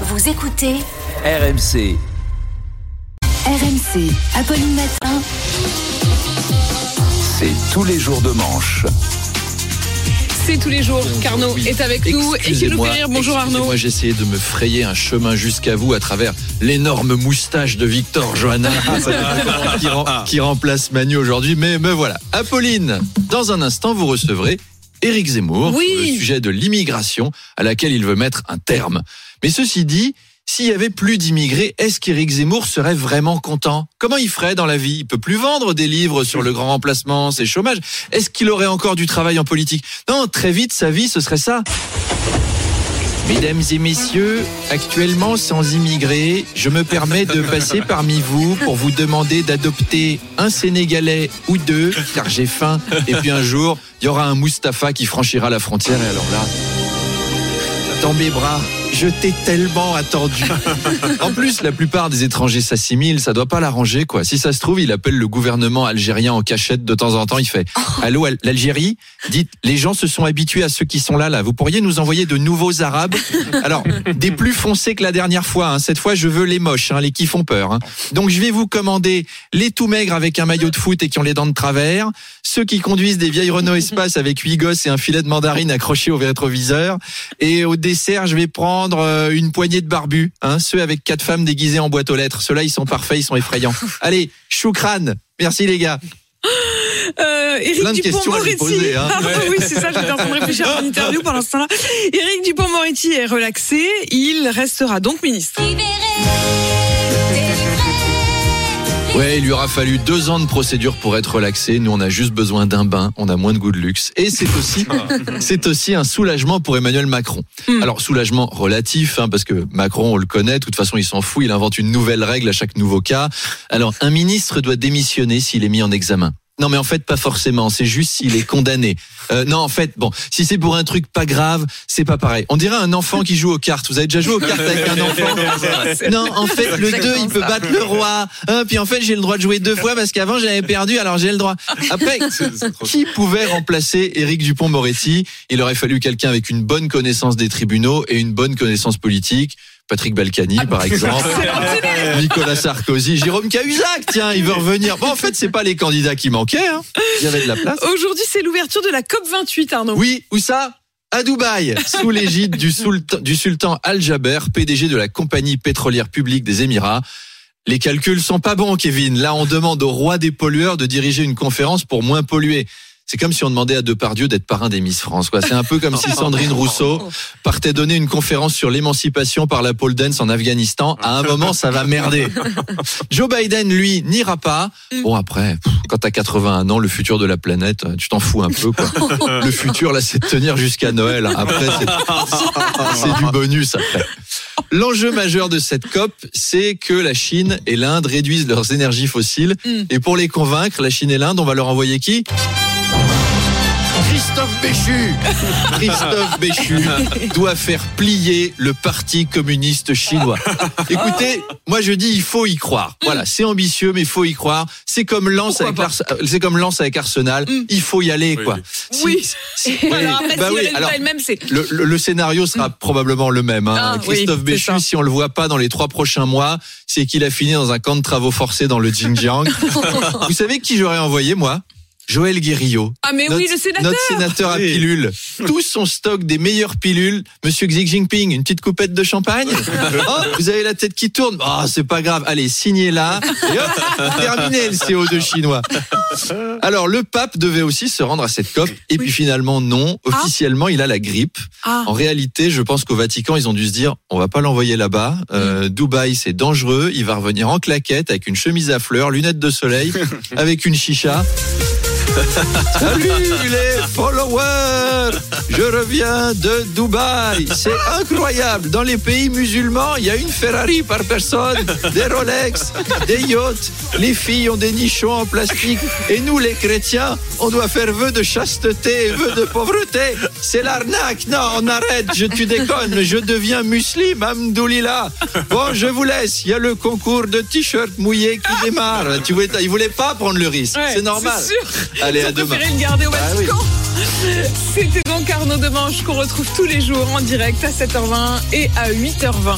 Vous écoutez RMC. RMC. Apolline Matin. C'est tous les jours de manche. C'est tous les jours qu'Arnaud Oui. est avec nous et qui nous Excusez-moi, fait rire? Bonjour Arnaud. Moi, j'ai essayé de me frayer un chemin jusqu'à vous à travers l'énorme moustache de Victor Johanna qui, rem- qui remplace Manu aujourd'hui. Mais me voilà. Apolline, dans un instant, vous recevrez Éric Zemmour Oui. sur le sujet de l'immigration à laquelle il veut mettre un terme. Mais ceci dit, s'il y avait plus d'immigrés, est-ce qu'Éric Zemmour serait vraiment content? Comment il ferait dans la vie? Il peut plus vendre des livres sur le grand remplacement, c'est chômage. Est-ce qu'il aurait encore du travail en politique? Non, très vite, sa vie, ce serait ça. Mesdames et messieurs, actuellement sans immigrés, je me permets de passer parmi vous pour vous demander d'adopter un Sénégalais ou deux, car j'ai faim. Et puis un jour, il y aura un Mustapha qui franchira la frontière. Et alors là, dans mes bras, je t'ai tellement attendu. En plus, la plupart des étrangers s'assimilent, ça doit pas l'arranger, quoi. Si ça se trouve, il appelle le gouvernement algérien en cachette de temps en temps. Il fait Allô, Al- l'Algérie? Dites, les gens se sont habitués à ceux qui sont là, là. Vous pourriez nous envoyer de nouveaux Arabes? Alors, des plus foncés que la dernière fois. hein. Cette fois, je veux les moches, hein, les qui font peur. hein. Donc, je vais vous commander les tout maigres avec un maillot de foot et qui ont les dents de travers, ceux qui conduisent des vieilles Renault Espace avec huit gosses et un filet de mandarine accroché au rétroviseur. Et au dessert, je vais prendre euh, une poignée de barbus, hein, ceux avec quatre femmes déguisées en boîte aux lettres. Ceux-là, ils sont parfaits, ils sont effrayants. Allez, choukran. Merci les gars. Euh, Dupond-Moretti. poser, hein. Ah, oui, c'est ça, j'étais en train de réfléchir à mon interview pendant ce temps-là. Éric Dupond-Moretti est relaxé. Il restera donc ministre. Ouais, il lui aura fallu deux ans de procédure pour être relaxé. Nous, on a juste besoin d'un bain. On a moins de goût de luxe. Et c'est aussi, c'est aussi un soulagement pour Emmanuel Macron. Hmm. Alors, soulagement relatif, hein, parce que Macron, on le connaît. De toute façon, il s'en fout. Il invente une nouvelle règle à chaque nouveau cas. Alors, un ministre doit démissionner s'il est mis en examen. Non, mais en fait, pas forcément. C'est juste s'il est condamné. Euh, non, en fait, bon, si c'est pour un truc pas grave, c'est pas pareil. On dirait un enfant qui joue aux cartes. Vous avez déjà joué aux cartes avec un enfant Non, en fait, le 2, il peut battre le roi. Hein, puis en fait, j'ai le droit de jouer deux fois parce qu'avant, j'avais perdu, alors j'ai le droit. Après, qui pouvait remplacer Éric Dupont-Moretti Il aurait fallu quelqu'un avec une bonne connaissance des tribunaux et une bonne connaissance politique. Patrick Balkany, par exemple. Nicolas Sarkozy, Jérôme Cahuzac, tiens, il veut revenir. Bon, en fait, c'est pas les candidats qui manquaient. Hein. Il y avait de la place. Aujourd'hui, c'est l'ouverture de la COP 28, Arnaud. Oui, où ça? À Dubaï, sous l'égide du, sultan- du sultan Al Jaber, PDG de la compagnie pétrolière publique des Émirats. Les calculs sont pas bons, Kevin. Là, on demande au roi des pollueurs de diriger une conférence pour moins polluer. C'est comme si on demandait à Depardieu d'être parrain des Miss France. quoi. C'est un peu comme si Sandrine Rousseau partait donner une conférence sur l'émancipation par la pole dance en Afghanistan. À un moment, ça va merder. Joe Biden, lui, n'ira pas. Bon, après, quand t'as 81 ans, le futur de la planète, tu t'en fous un peu. Quoi. Le futur, là, c'est de tenir jusqu'à Noël. Après, c'est- c'est du bonus. Après. L'enjeu majeur de cette COP, c'est que la Chine et l'Inde réduisent leurs énergies fossiles. Mm. Et pour les convaincre, la Chine et l'Inde, on va leur envoyer qui? Christophe Béchu Christophe Béchu doit faire plier le Parti communiste chinois. Écoutez, moi je dis il faut y croire. Voilà, c'est ambitieux mais il faut y croire. C'est comme Pourquoi Ars- euh, c'est comme Lens avec Arsenal, Mm. il faut y aller quoi. Oui. si- Et ouais, alors après, bah si oui, le alors, scénario sera probablement le même. hein. Ah, Christophe Béchu, si on le voit pas dans les trois prochains mois, c'est qu'il a fini dans un camp de travaux forcés dans le Xinjiang. Vous savez qui j'aurais envoyé moi? Joël Guérillo. Ah, mais oui, le sénateur. Notre sénateur à pilules. Tout son stock des meilleures pilules. Monsieur Xi Jinping, une petite coupette de champagne. Oh, vous avez la tête qui tourne. Oh, c'est pas grave. Allez, signez là. Et hop, terminé le CO2 chinois. Alors, le pape devait aussi se rendre à cette COP. Et puis finalement, non. Officiellement, il a la grippe. Ah, En réalité, je pense qu'au Vatican, ils ont dû se dire, on va pas l'envoyer là-bas. Euh, Dubaï, c'est dangereux. Il va revenir en claquette avec une chemise à fleurs, lunettes de soleil, avec une chicha. Salut les followers Je reviens de Dubaï. C'est incroyable. Dans les pays musulmans, il y a une Ferrari par personne, des Rolex, des yachts. Les filles ont des nichons en plastique. Et nous, les chrétiens, on doit faire vœu de chasteté et vœu de pauvreté. C'est l'arnaque. Non, on arrête. Je, tu déconnes. Je deviens musulman, Amdoulila. Bon, je vous laisse. Il y a le concours de t-shirt mouillé qui démarre. Tu voulais, il voulait pas prendre le risque. ouais, c'est normal. C'est sûr. Allez, Ils ont à demain. le garder au Ah oui. Vatican. C'était donc Arnaud Demanche qu'on retrouve tous les jours en direct à 7h20 et à 8h20.